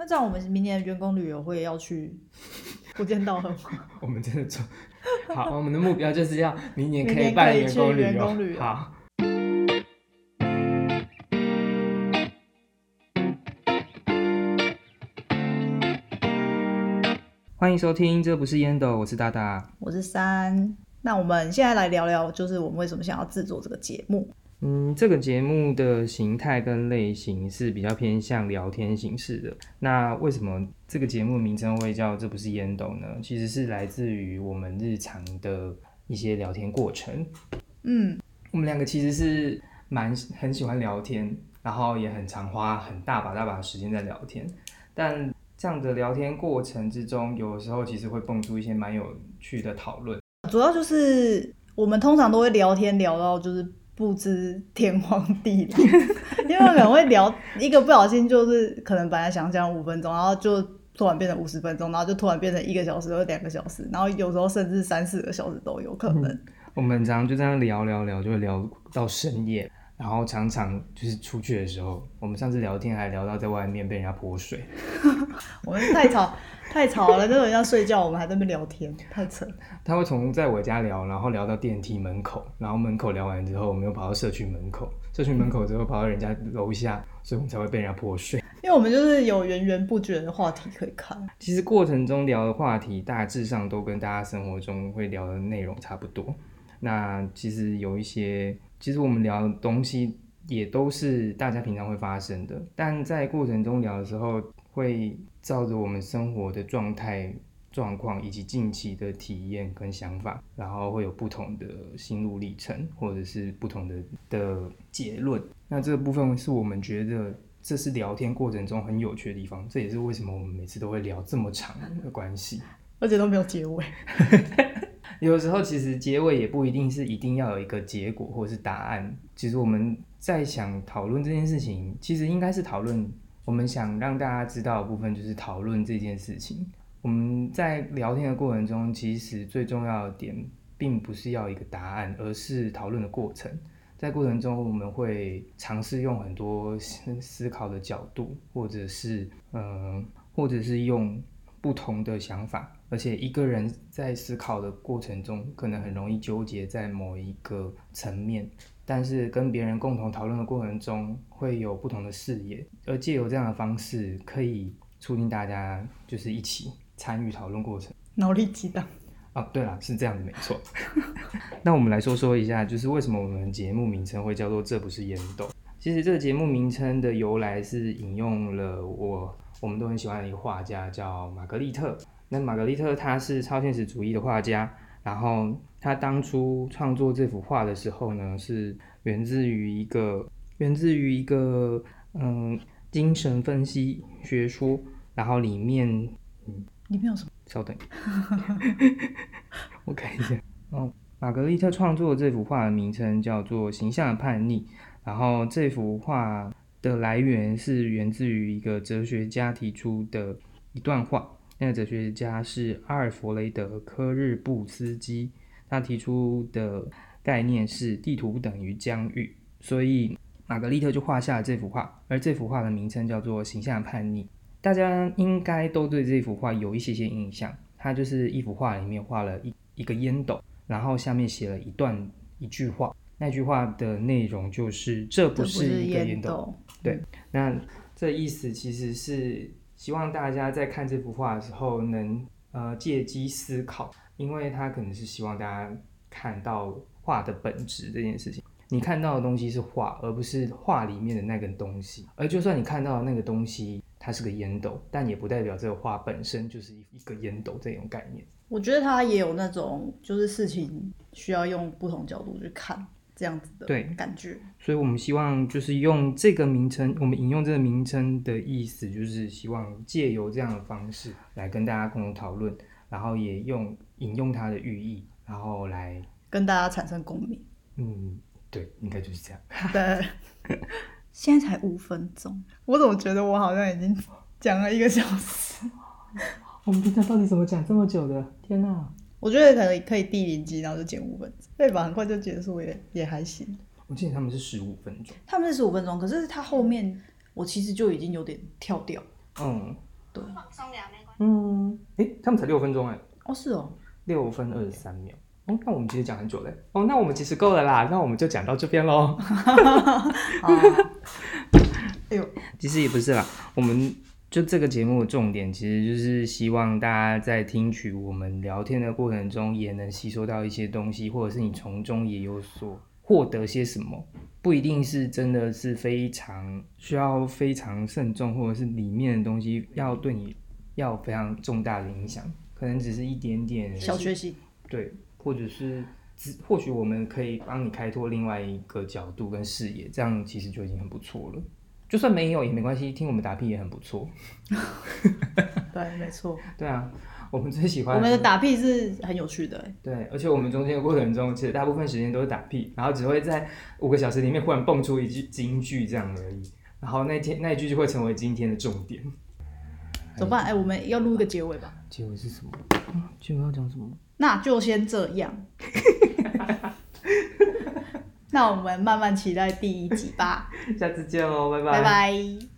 那这样我们明年的员工旅游会要去不间道吗？我们真的做好，我们的目标就是要明年可以办员工旅游。旅游好。欢迎收听，这不是烟斗，我是大大，我是三。那我们现在来聊聊，就是我们为什么想要制作这个节目。嗯，这个节目的形态跟类型是比较偏向聊天形式的。那为什么这个节目名称会叫“这不是烟斗”呢？其实是来自于我们日常的一些聊天过程。嗯，我们两个其实是蛮很喜欢聊天，然后也很常花很大把大把的时间在聊天。但这样的聊天过程之中，有时候其实会蹦出一些蛮有趣的讨论。主要就是我们通常都会聊天聊到就是。不知天荒地老，因为可能会聊一个不小心，就是可能本来想讲五分钟，然后就突然变成五十分钟，然后就突然变成一个小时或两个小时，然后有时候甚至三四个小时都有可能。嗯、我们常常就这样聊聊聊，就会聊到深夜，然后常常就是出去的时候，我们上次聊天还聊到在外面被人家泼水，我们太吵。太吵了，那种人要睡觉，我们还在那边聊天，太扯。他会从在我家聊，然后聊到电梯门口，然后门口聊完之后，我们又跑到社区门口，社区门口之后跑到人家楼下，所以我们才会被人家泼水。因为我们就是有源源不绝的话题可以看。其实过程中聊的话题大致上都跟大家生活中会聊的内容差不多。那其实有一些，其实我们聊的东西也都是大家平常会发生的，但在过程中聊的时候会。照着我们生活的状态、状况以及近期的体验跟想法，然后会有不同的心路历程，或者是不同的的结论。那这个部分是我们觉得这是聊天过程中很有趣的地方，这也是为什么我们每次都会聊这么长的关系，而且都没有结尾。有时候其实结尾也不一定是一定要有一个结果或者是答案。其实我们在想讨论这件事情，其实应该是讨论。我们想让大家知道的部分就是讨论这件事情。我们在聊天的过程中，其实最重要的点并不是要一个答案，而是讨论的过程。在过程中，我们会尝试用很多思考的角度，或者是嗯，或者是用不同的想法。而且一个人在思考的过程中，可能很容易纠结在某一个层面。但是跟别人共同讨论的过程中，会有不同的视野，而借由这样的方式，可以促进大家就是一起参与讨论过程。脑力激荡。哦，对了，是这样的，没错。那我们来说说一下，就是为什么我们节目名称会叫做“这不是烟斗”。其实这个节目名称的由来是引用了我我们都很喜欢的一个画家，叫玛格丽特。那玛格丽特他是超现实主义的画家。然后他当初创作这幅画的时候呢，是源自于一个源自于一个嗯精神分析学说。然后里面嗯里面有什么？稍等，我看一下。哦，玛格丽特创作这幅画的名称叫做《形象的叛逆》。然后这幅画的来源是源自于一个哲学家提出的一段话。那个哲学家是阿尔弗雷德·科日布斯基，他提出的概念是地图等于疆域，所以玛格丽特就画下了这幅画，而这幅画的名称叫做《形象叛逆》。大家应该都对这幅画有一些些印象，它就是一幅画里面画了一一个烟斗，然后下面写了一段一句话，那句话的内容就是“这不是一个烟斗”。对，那这意思其实是。希望大家在看这幅画的时候能呃借机思考，因为他可能是希望大家看到画的本质这件事情。你看到的东西是画，而不是画里面的那个东西。而就算你看到的那个东西它是个烟斗，但也不代表这个画本身就是一个烟斗这种概念。我觉得它也有那种就是事情需要用不同角度去看。这样子的对感觉，所以我们希望就是用这个名称，我们引用这个名称的意思，就是希望借由这样的方式来跟大家共同讨论，然后也用引用它的寓意，然后来跟大家产生共鸣。嗯，对，应该就是这样。对，现在才五分钟，我怎么觉得我好像已经讲了一个小时？我们平常到底怎么讲这么久的？天哪！我觉得可能可以第零集，然后就剪五分钟，对吧？很快就结束也也还行。我记得他们是十五分钟，他们是十五分钟，可是他后面我其实就已经有点跳掉。嗯，对嗯，哎、欸，他们才六分钟哎。哦，是哦，六分二十三秒。哦，那我们其实讲很久嘞。哦，那我们其实够了啦。那我们就讲到这边喽。哎呦，其实也不是啦。我们就这个节目的重点，其实就是希望大家在听取我们聊天的过程中，也能吸收到一些东西，或者是你从中也有所获得些什么。不一定是真的是非常需要非常慎重，或者是里面的东西要对你要非常重大的影响，可能只是一点点小学习，对。或者是，或许我们可以帮你开拓另外一个角度跟视野，这样其实就已经很不错了。就算没有也没关系，听我们打屁也很不错。对，没错。对啊，我们最喜欢我们的打屁是很有趣的。对，而且我们中间的过程中，其实大部分时间都是打屁，然后只会在五个小时里面忽然蹦出一句金句这样而已。然后那天那一句就会成为今天的重点。怎么办？哎，我们要录一个结尾吧。结尾是什么？结尾要讲什么？那就先这样，那我们慢慢期待第一集吧。下次见喽，拜拜。拜拜。